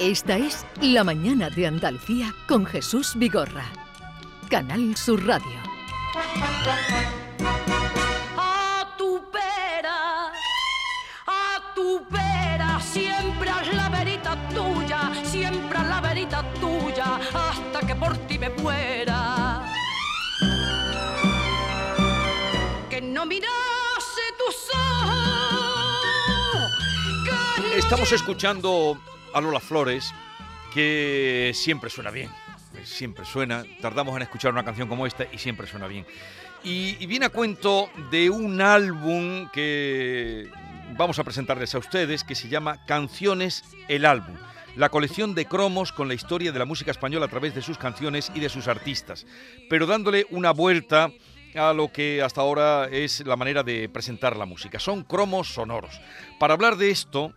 Esta es La Mañana de Andalucía con Jesús Vigorra. Canal Sur Radio. A tu pera, a tu pera, siempre a la verita tuya, siempre a la verita tuya, hasta que por ti me muera. Que no mirase tus ojos. Estamos escuchando a Lola Flores, que siempre suena bien. Siempre suena. Tardamos en escuchar una canción como esta y siempre suena bien. Y, y viene a cuento de un álbum que vamos a presentarles a ustedes, que se llama Canciones el álbum. La colección de cromos con la historia de la música española a través de sus canciones y de sus artistas. Pero dándole una vuelta a lo que hasta ahora es la manera de presentar la música. Son cromos sonoros. Para hablar de esto,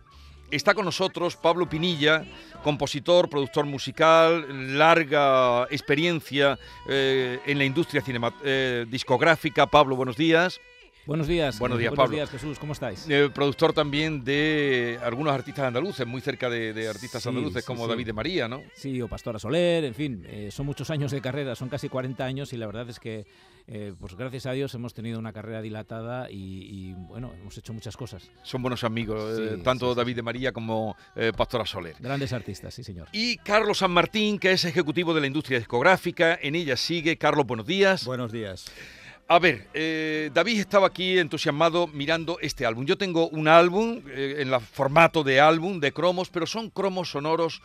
está con nosotros Pablo Pinilla, compositor, productor musical, larga experiencia eh, en la industria cinema- eh, discográfica. Pablo, buenos días. Buenos días. Buenos días, Buenos Pablo. días, Jesús. ¿Cómo estáis? Eh, productor también de algunos artistas andaluces, muy cerca de, de artistas Sí, andaluces como sí. David de María, ¿no? Sí, o Pastora Soler, en fin, eh, son muchos años de carrera, son casi 40 años y la verdad es que, eh, pues gracias a Dios hemos tenido una carrera dilatada y, y, bueno, hemos hecho muchas cosas. Son buenos amigos, eh, tanto sí, sí, David de María como eh, Pastora Soler. Grandes artistas, sí señor. Y Carlos San Martín, que es ejecutivo de la industria discográfica, en ella sigue. Carlos, buenos días. Buenos días. A ver, eh, David estaba aquí entusiasmado mirando este álbum. Yo tengo un álbum eh, en la formato de álbum, de cromos, pero son cromos sonoros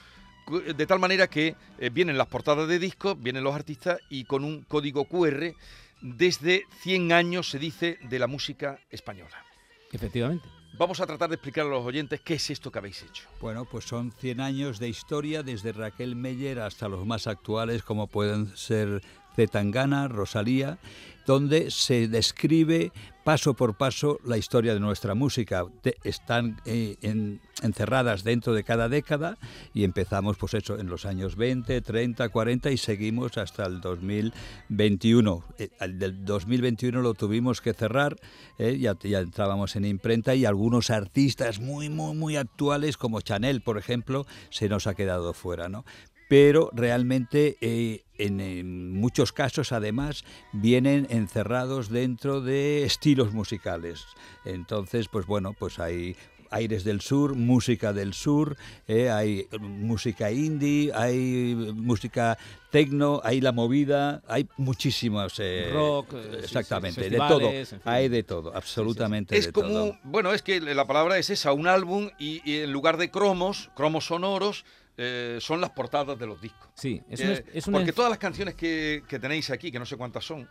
de tal manera que eh, vienen las portadas de discos, vienen los artistas y con un código QR desde 100 años, se dice, de la música española. Efectivamente. Vamos a tratar de explicar a los oyentes qué es esto que habéis hecho. Bueno, pues son 100 años de historia desde Raquel Meyer hasta los más actuales como pueden ser Zetangana, Rosalía, donde se describe paso por paso la historia de nuestra música. Te- están eh, en- encerradas dentro de cada década y empezamos pues eso en los años 20, 30, 40 y seguimos hasta el 2021. Eh, el del 2021 lo tuvimos que cerrar, eh, ya, ya entrábamos en imprenta y algunos artistas muy, muy, muy actuales como Chanel, por ejemplo, se nos ha quedado fuera, ¿no? Pero realmente eh, en, en muchos casos además vienen encerrados dentro de estilos musicales. Entonces, pues bueno, pues hay aires del sur, música del sur, eh, hay música indie, hay música tecno, hay la movida, hay muchísimos... eh, Rock, eh, sí, sí, exactamente, de todo. festivales, en fin. Hay de todo, absolutamente Es de como, todo. bueno, es que la palabra es esa, un álbum y, y en lugar de cromos, cromos sonoros, eh, son las portadas de los discos. Sí, es Eh, es porque todas las canciones que, que tenéis aquí, que no sé cuántas son,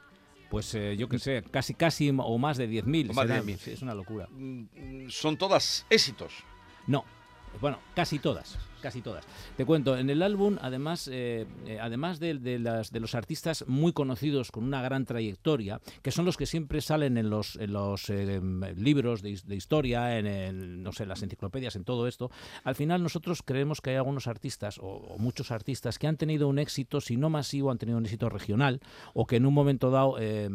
pues eh, yo que sé, casi casi o más de 10.000. O más de serán. 10.000. Sí, es una locura. mm, son todas éxitos. No, bueno, casi todas, casi todas. Te cuento, en el álbum, además, eh, eh, además de, de las, de los artistas muy conocidos con una gran trayectoria, que son los que siempre salen en los, en los eh, libros de, de historia, en el- no sé, las enciclopedias, en todo esto, al final nosotros creemos que hay algunos artistas, o, o muchos artistas, que han tenido un éxito, si no masivo, han tenido un éxito regional, o que en un momento dado eh,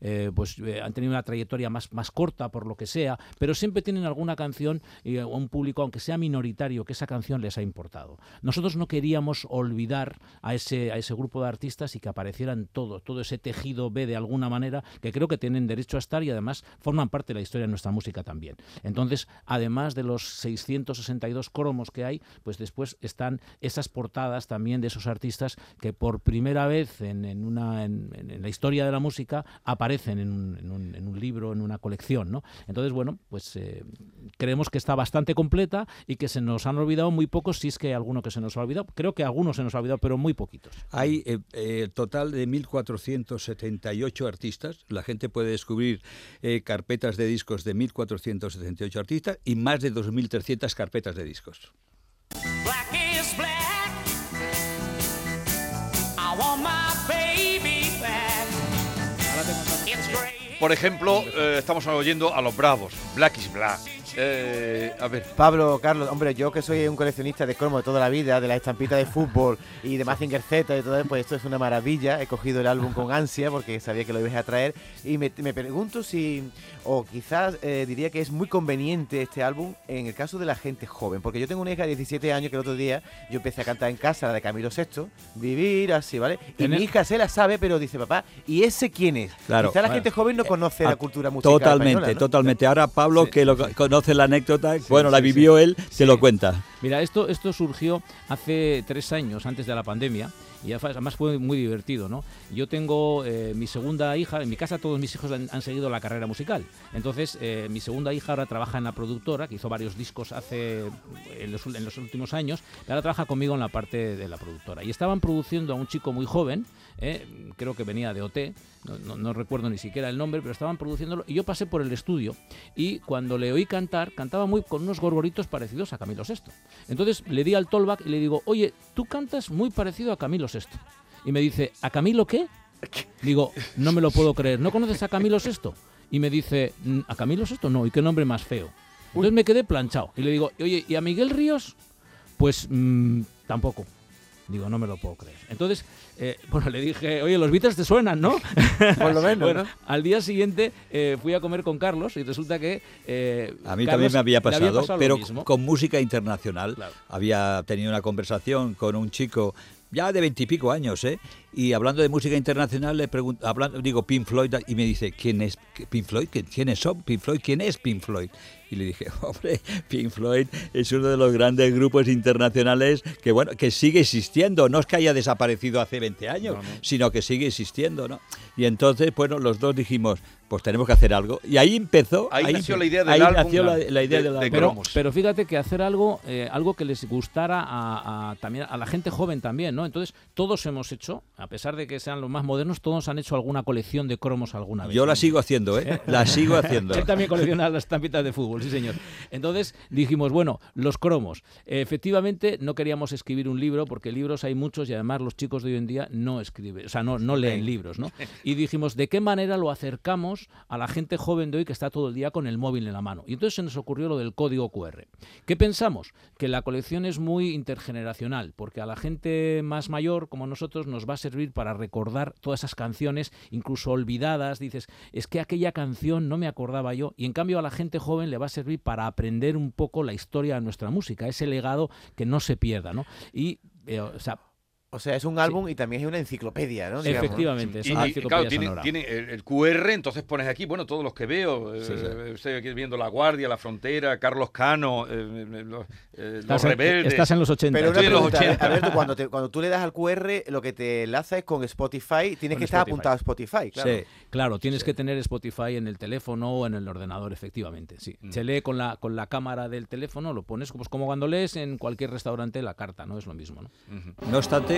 eh, pues, eh, han tenido una trayectoria más, más corta, por lo que sea, pero siempre tienen alguna canción a un público, aunque sea minoritario, que esa canción les ha importado. Nosotros no queríamos olvidar a ese, a ese grupo de artistas y que aparecieran todos, todo ese tejido B de alguna manera, que creo que tienen derecho a estar y además forman parte de la historia de nuestra música también. Entonces, además de los 662 cromos que hay, pues después están esas portadas también de esos artistas que por primera vez en, en una, en, la historia de la música aparecen en un, en un- un libro, en una colección. ¿no? Entonces, bueno, pues eh, creemos que está bastante completa y que se nos han olvidado muy pocos, si es que hay alguno que se nos ha olvidado. Creo que algunos se nos ha olvidado, pero muy poquitos. Hay eh, eh, total de 1.478 artistas. La gente puede descubrir eh, carpetas de discos de 1.478 artistas y más de 2.300 carpetas de discos. Black is black. I want my baby back. It's great. Por ejemplo, eh, estamos oyendo a los Bravos, Black is Black. Eh, a ver. Pablo, Carlos, hombre, yo que soy un coleccionista de cromos de toda la vida, de las estampitas de fútbol y de Mazinger Z y todo, pues esto es una maravilla. He cogido el álbum con ansia porque sabía que lo ibas a traer y me, me pregunto si, o quizás eh, diría que es muy conveniente este álbum en el caso de la gente joven, porque yo tengo una hija de 17 años que el otro día yo empecé a cantar en casa la de Camilo VI, vivir así, ¿vale? Y mi hija se la sabe, pero dice, papá, ¿y ese quién es? Claro. Quizás la gente joven no conoce la cultura musical. Totalmente, española, ¿no? totalmente. Ahora Pablo, que lo conoce la anécdota, bueno, la vivió él, se lo cuenta. Mira, esto, esto surgió hace tres años, antes de la pandemia, y además fue muy divertido, ¿no? Yo tengo eh, mi segunda hija, en mi casa todos mis hijos han, han seguido la carrera musical, entonces eh, mi segunda hija ahora trabaja en la productora, que hizo varios discos hace en los, en los últimos años, y ahora trabaja conmigo en la parte de la productora. Y estaban produciendo a un chico muy joven, eh, creo que venía de OT, no, no- no recuerdo ni siquiera el nombre, pero estaban produciéndolo, y yo pasé por el estudio, y cuando le oí cantar, cantaba muy con unos gorgoritos parecidos a Camilo VI. Entonces le di al tollback y le digo, oye, tú cantas muy parecido a Camilo VI. Y me dice, ¿a Camilo qué? Digo, no me lo puedo creer, ¿no conoces a Camilo VI? Y me dice, "Mm, ¿a Camilo VI? No, ¿y qué nombre más feo? Entonces me quedé planchado. Y le digo, oye, ¿y a Miguel Ríos? Pues mm, tampoco. Digo, no me lo puedo creer. Entonces, eh, bueno, le dije, oye, los Beatles te suenan, ¿no? Por lo menos, Bueno, ¿no? al día siguiente eh, fui a comer con Carlos y resulta que... eh, A mí Carlos también me había pasado, pero con música internacional. Claro. Había tenido una conversación con un chico ya de veintipico años, ¿eh? Y hablando de música internacional, le pregunto, hablando, digo Pink Floyd, y me dice, ¿quién es Pink Floyd? ¿Qui- ¿Quiénes son Pink Floyd? ¿Quién es Pink Floyd? Y le dije, hombre, Pink Floyd es uno de los grandes grupos internacionales que, bueno, que sigue existiendo. No es que haya desaparecido hace 20 años, sino que sigue existiendo, ¿no? Y entonces, bueno, los dos dijimos, pues tenemos que hacer algo. Y ahí empezó. Ahí nació la idea del ahí álbum, nació la, de- la idea de- del de álbum. Pero, pero fíjate que hacer algo, eh, algo que les gustara a, a- también a la gente joven también, ¿no? Entonces todos hemos hecho, pesar de que sean los más modernos, todos han hecho alguna colección de cromos alguna vez. Yo la sigo haciendo, ¿eh? La sigo haciendo. Él también colecciona las estampitas de fútbol, sí señor. Entonces dijimos, bueno, los cromos. Efectivamente, no queríamos escribir un libro, porque libros hay muchos y además los chicos de hoy en día no escriben, o sea, no, no leen libros, ¿no? Y dijimos, ¿de qué manera lo acercamos a la gente joven de hoy que está todo el día con el móvil en la mano? Y entonces se nos ocurrió lo del código QR. ¿Qué pensamos? Que la colección es muy intergeneracional, porque a la gente más mayor como nosotros nos va a servir para recordar todas esas canciones, incluso olvidadas. Dices, es que aquella canción no me acordaba yo. Y en cambio a la gente joven le va a servir para aprender un poco la historia de nuestra música, ese legado que no se pierda, ¿no? Y, eh, O sea, es un álbum y también es una enciclopedia, ¿no? Digamos, ¿no? efectivamente, es una y, enciclopedia claro, tiene, tiene el, el QR, entonces pones aquí, bueno, todos los que veo, eh, Sí, estoy aquí viendo La Guardia, La Frontera, Carlos Cano, eh, eh, los, eh, los Estás en, rebeldes. estás en los 80. Pero una Estoy en los pregunta, 80. Alberto, cuando, te- cuando tú le das al QR, lo que te enlaza es con Spotify, tienes Con que estar Spotify. apuntado a Spotify, claro. Sí. Claro, tienes que tener Spotify en el teléfono o en el ordenador, efectivamente. Sí. Mm. Se lee con la, con la cámara del teléfono, lo pones pues, como cuando lees en cualquier restaurante la carta, ¿no? Es lo mismo, ¿no? No obstante,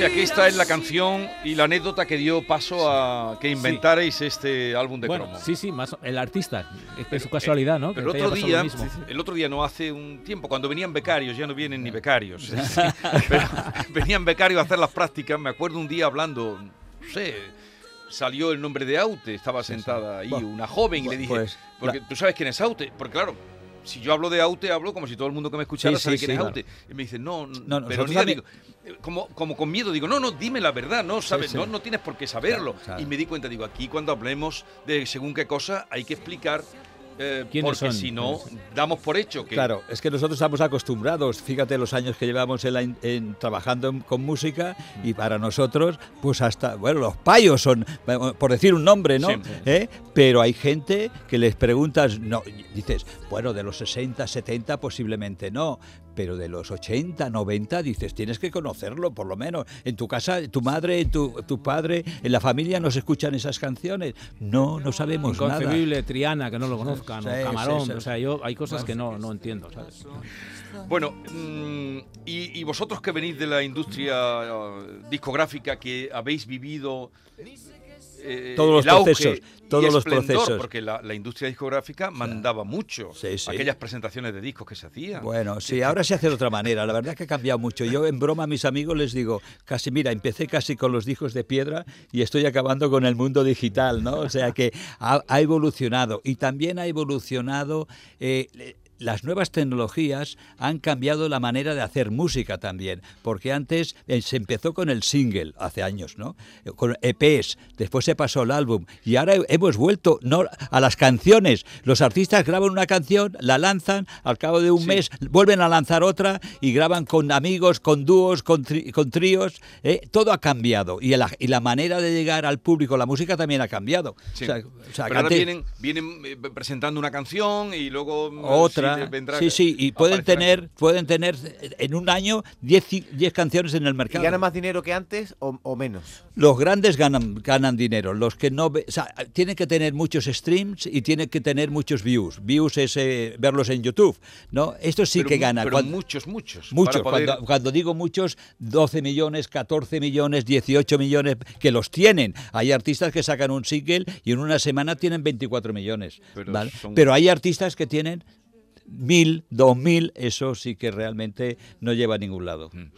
Sea que esta es la canción y la anécdota que dio paso a que inventarais este álbum de bueno, cromos. sí, sí, más, el artista. Es su casualidad, ¿no? Que El otro día, el otro día no hace un tiempo, cuando venían becarios, ya no vienen ni becarios, pero venían becarios a hacer las prácticas. Me acuerdo un día hablando, no sé, salió el nombre de Aute, estaba sentada ahí una joven y le dije, pues, porque tú sabes quién es Aute, porque claro. Si yo hablo de Aute, hablo como si todo el mundo que me escuchara Sí, sabe sí, quién sí, es claro. Aute. Y me dice, no, No, pero mira, también- digo, eh, como, como con miedo, digo, no, no, dime la verdad, no sabes. No, no tienes por qué saberlo. Claro, claro. Y me di cuenta, digo, aquí cuando hablemos de según qué cosa, hay que explicar eh, ¿Quiénes porque son? si no, damos por hecho que... Claro, es que nosotros estamos acostumbrados, fíjate los años que llevamos en la in- en- trabajando con música y para nosotros, pues hasta, bueno, los payos son, por decir un nombre, ¿no? Sí. ¿Eh? Pero hay gente que les preguntas, no, dices, bueno, de los 60, 70 posiblemente no, pero de los 80, 90 dices, tienes que conocerlo por lo menos. En tu casa, tu madre, tu, tu padre, en la familia no se escuchan esas canciones. No, no sabemos nada. Inconcebible, Triana, que no lo conozcan, Sí, o sí, Camarón, sí. o sea, yo hay cosas que no, no entiendo, ¿sabes? Bueno, mm, y, y vosotros que venís de la industria eh, discográfica, que habéis vivido eh, Todos los el auge procesos, y todos los procesos. porque la, la industria discográfica mandaba mucho Sí, sí. aquellas presentaciones de discos que se hacían. Bueno, sí, ahora se hace de otra manera. La verdad que ha cambiado mucho. Yo en broma a mis amigos les digo, casi, mira, empecé casi con los discos de piedra y estoy acabando con el mundo digital, ¿no? O sea que ha, ha evolucionado y también ha evolucionado. eh, las nuevas tecnologías han cambiado la manera de hacer música también, porque antes eh, se empezó con el single hace años, ¿no? Eh, Con EPs, después se pasó al álbum y ahora he- hemos vuelto no a las canciones. Los artistas graban una canción, la lanzan, al cabo de un Sí. mes vuelven a lanzar otra y graban con amigos, con dúos, con, tri- con tríos. ¿eh? Todo ha cambiado y la, y la manera de llegar al público, la música también ha cambiado. Sí. O sea, o sea, que Pero ahora vienen, vienen presentando una canción y luego otra. Sí, vendrá- Sí, sí, y pueden tener, pueden tener en un año 10 ci- 10 canciones en el ¿Y mercado. gana más dinero que antes o, o menos? Los grandes ganan, ganan dinero, los que no... O sea, tienen que tener muchos streams y tienen que tener muchos views. Views es eh, verlos en YouTube, ¿no? Esto sí Pero que gana. Pero Cuando- muchos, muchos. Muchos, poder- cuando, cuando digo muchos, 12 millones, 14 millones, 18 millones, que los tienen. Hay artistas que sacan un single y en una semana tienen 24 millones. Pero ¿vale? son- Pero hay artistas que tienen mil, dos mil, eso sí que realmente no lleva a ningún lado. Mm.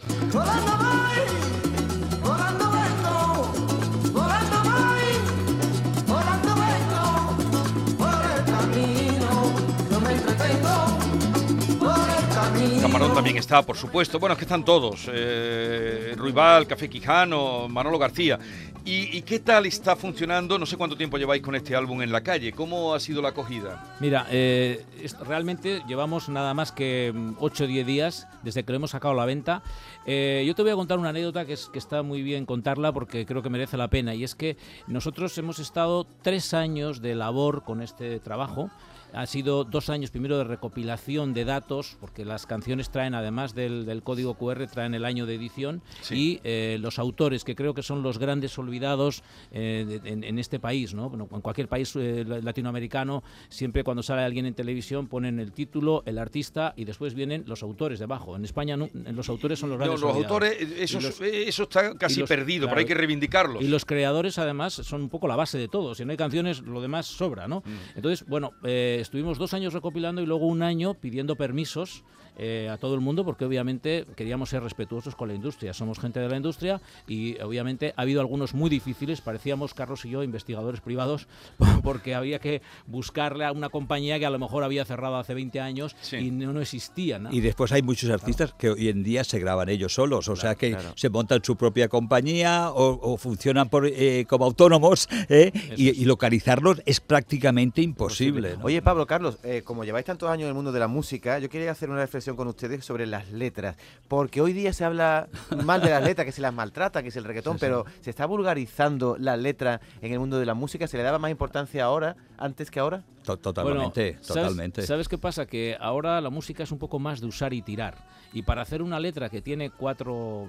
Camarón también está, por supuesto. Bueno, es que están todos. Eh, Ruibal, Café Quijano, Manolo García. ¿Y, qué tal está funcionando? No sé cuánto tiempo lleváis con este álbum en la calle. ¿Cómo ha sido la acogida? Mira, eh, realmente llevamos nada más que 8 o 10 días desde que lo hemos sacado a la venta. Eh, yo te voy a contar una anécdota que, es, que está muy bien contarla porque creo que merece la pena. Y es que nosotros hemos estado tres años de labor con este trabajo. Ha sido dos años primero de recopilación de datos, porque las canciones traen, además del, del código QR, traen el año de edición Sí. y eh, los autores, que creo que son los grandes olvidados eh, de- en, en este país, ¿no? Bueno, en cualquier país eh, la- latinoamericano, siempre cuando sale alguien en televisión ponen el título, el artista y después vienen los autores debajo. En España no, los autores son los No, grandes los olvidados. autores, eso, Y los- eso está casi los- perdido, pero claro, hay que reivindicarlos. y los creadores, además, son un poco la base de todo. Si no hay canciones, lo demás sobra, ¿no? Mm. Entonces, bueno, eh, estuvimos dos años recopilando y luego un año pidiendo permisos eh, a todo el mundo porque obviamente queríamos ser respetuosos con la industria. Somos gente de la industria y obviamente ha habido algunos muy difíciles. Parecíamos, Carlos y yo, investigadores privados porque había que buscarle a una compañía que a lo mejor había cerrado hace 20 años Sí. y no, no existía. ¿no? Y después hay muchos artistas que hoy en día se graban ellos solos, o sea que claro. se montan su propia compañía o, o funcionan por, eh, como autónomos ¿eh? y, y localizarlos es prácticamente imposible. ¿no? Oye, Pablo, Carlos, eh, como lleváis tantos años en el mundo de la música, yo quería hacer una reflexión con ustedes sobre las letras. Porque hoy día se habla mal de las letras, que se las maltrata, que es el reggaetón, pero se está vulgarizando la letra en el mundo de la música. ¿Se le daba más importancia ahora, antes que ahora? To- Totalmente, Bueno, ¿sabes- totalmente. ¿sabes, qué pasa? Que ahora la música es un poco más de usar y tirar. Y para hacer una letra que tiene cuatro.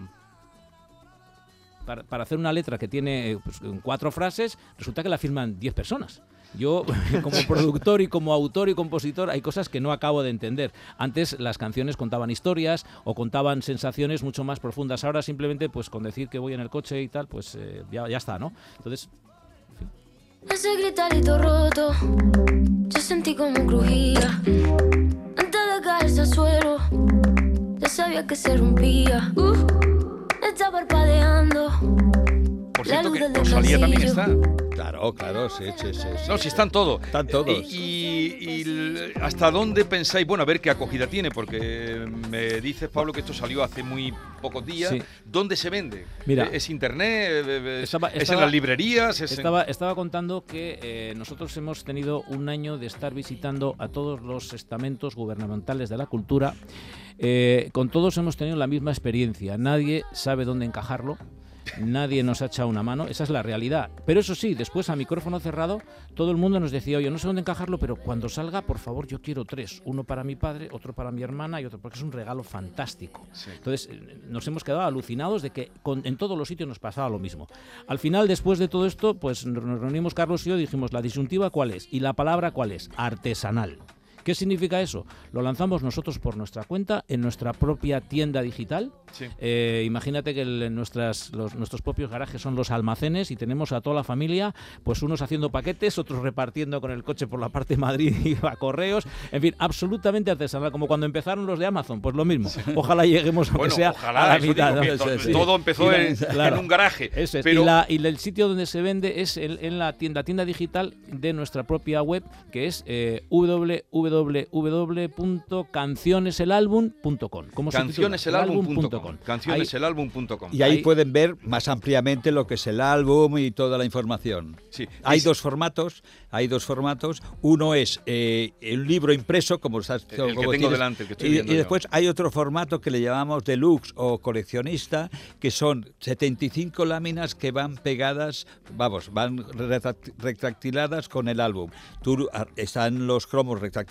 Para, para hacer una letra que tiene eh, pues, cuatro frases, resulta que la firman diez personas. Yo, como productor y como autor y compositor, hay cosas que no acabo de entender. Antes las canciones contaban historias o contaban sensaciones mucho más profundas. Ahora simplemente, pues con decir que voy en el coche y tal, pues eh, ya, ya está, ¿no? Entonces, Ese gritarito roto, yo sentí como crujía. Antes de caerse al suelo, ya sabía que se rompía. Uh, está parpadeando. Por cierto, que Rosalía también está. Claro, claro, sí, sí, sí. sí. No, si están todos. Están todos. Y, hasta dónde pensáis? Bueno, a ver qué acogida tiene, porque me dices, Pablo, que esto salió hace muy pocos días. Sí. ¿Dónde se vende? Mira, ¿Eh, ¿Es internet? ¿Eh, eh, estaba- ¿Es en las librerías? ¿Es en- Estaba, estaba contando que eh, nosotros hemos tenido un año de estar visitando a todos los estamentos gubernamentales de la cultura. Eh, con todos hemos tenido la misma experiencia. Nadie sabe dónde encajarlo. Nadie nos ha echado una mano, esa es la realidad. Pero eso sí, después a micrófono cerrado, todo el mundo nos decía, oye, no sé dónde encajarlo, pero cuando salga, por favor, yo quiero tres. Uno para mi padre, otro para mi hermana y otro, porque es un regalo fantástico. Sí. Entonces, eh, nos hemos quedado alucinados de que con- en todos los sitios nos pasaba lo mismo. Al final, después de todo esto, pues nos reunimos Carlos y yo, dijimos, ¿la disyuntiva cuál es? ¿Y la palabra cuál es? Artesanal. ¿Qué significa eso? Lo lanzamos nosotros por nuestra cuenta en nuestra propia tienda digital. Sí. Eh, imagínate que el- nuestras, los- nuestros propios garajes son los almacenes y tenemos a toda la familia, pues unos haciendo paquetes, otros repartiendo con el coche por la parte de Madrid y a correos. En fin, absolutamente artesanal, como cuando empezaron los de Amazon, pues lo mismo. Ojalá lleguemos aunque Bueno, sea ojalá, a la mitad. digo, ¿no? sí. todo empezó la- en, claro. en un garaje. Eso es. pero Y, la- y el sitio donde se vende es el- en la tienda, tienda digital de nuestra propia web, que es eh, www.cancioneselalbum.com. Cancioneselalbum.com. Cancioneselalbum.com. Y ahí, Ahí- pueden ver más ampliamente lo que es el álbum y toda la información. Sí. Hay Es- dos formatos, hay dos formatos. Uno es eh, el libro impreso, como estás El que como tengo tienes, delante, el que estoy y, viendo y yo. después hay otro formato que le llamamos deluxe o coleccionista, que son 75 láminas que van pegadas, vamos, van retract- retractiladas con el álbum. Tú, ah, están los cromos retractilados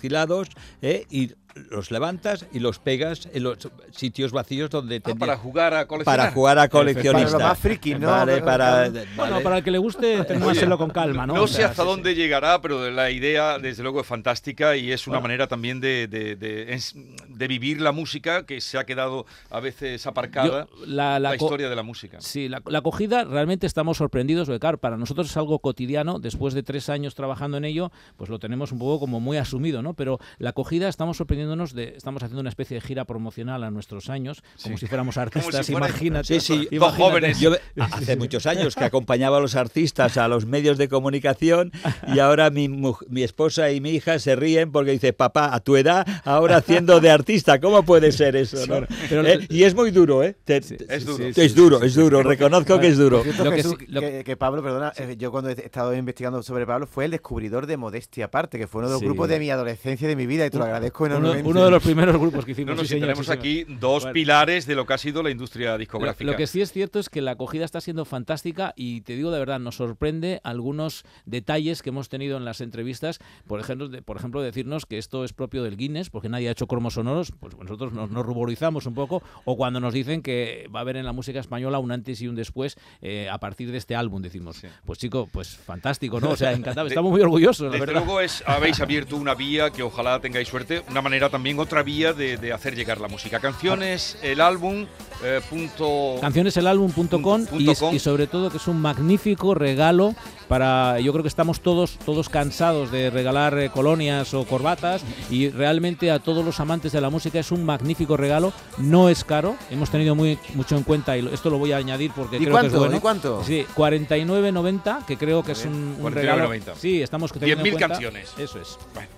eh, y los levantas y los pegas en los sitios vacíos donde Ah, tendría- para jugar a coleccionar. para jugar a coleccionista. Para lo más friki, ¿no? Vale, para, Bueno, vale. para el que le guste, tomárselo con calma, ¿no? No sé hasta sí, sí. dónde llegará, pero la idea, desde luego, es fantástica y es una Bueno. manera también de, de- de- es- de vivir la música que se ha quedado a veces aparcada. Yo- la- la, la co- historia de la música. Sí, la, la acogida realmente estamos sorprendidos, porque claro, para nosotros es algo cotidiano, después de tres años trabajando en ello, pues lo tenemos un poco como muy asumido, ¿no? Pero la acogida estamos sorprendiéndonos, de, estamos haciendo una especie de gira promocional a nuestros años, como Sí. si fuéramos artistas, si imagínate. Sí, sí, jóvenes. Yo hace muchos años que acompañaba a los artistas a los medios de comunicación y ahora mi, mi esposa y mi hija se ríen porque dice, papá, a tu edad, ahora haciendo de artista, ¿cómo puede ser eso? no?". pero- Eh, y es muy duro, ¿eh? Te- Sí, Es duro. sí, es duro, es duro, reconozco que es duro. Lo que lo- que, que Pablo, perdona, eh, yo cuando he estado investigando sobre Pablo fue el descubridor de Modestia Aparte, que fue uno de los Sí. grupos de mi adolescencia y de mi vida y te lo agradezco Uno, uno de los primeros grupos que No, hicimos. no, sí, sí, señor, tenemos sí, señor. aquí dos Bueno. pilares de lo que ha sido la industria discográfica. lo que sí es cierto es que la acogida está siendo fantástica y te digo de verdad, nos sorprende algunos detalles que hemos tenido en las entrevistas. Por ejemplo, de- por ejemplo decirnos que esto es propio del Guinness, porque nadie ha hecho cromos sonoros, pues nosotros nos, nos ruborizamos un poco. O cuando nos dicen que va a haber en la música española un antes y un después eh, a partir de este álbum, decimos. Sí. Pues chico, pues fantástico, ¿no? O sea, encantado. Estamos muy orgullosos, la Desde verdad. luego es, habéis abierto una vía que ojalá tengáis suerte, una manera también, otra vía de, de hacer llegar la música. Canciones, el álbum, eh, punto... cancioneselalbum.com Punto- y, punto es- com. y sobre todo que es un magnífico regalo para yo creo que estamos todos todos cansados de regalar eh, colonias o corbatas y realmente a todos los amantes de la música es un magnífico regalo no es caro hemos tenido muy mucho en cuenta y esto lo voy a añadir porque ¿Y creo que es cuánto? bueno ¿Y cuánto? sí 49.90 que creo que es un, un 49,90. regalo sí estamos teniendo en 10.000 cuenta- canciones. eso es Bueno,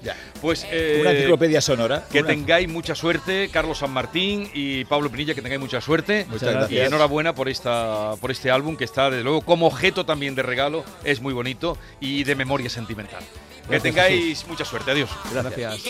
Pues eh, Una enciclopedia sonora. Que tengáis mucha suerte, Carlos San Martín y Pablo Pinilla, que tengáis mucha suerte. Muchas Y gracias. enhorabuena por esta por este álbum que está, desde luego, como objeto también de regalo, es muy bonito y de memoria sentimental. Que tengáis mucha suerte. Adiós. gracias.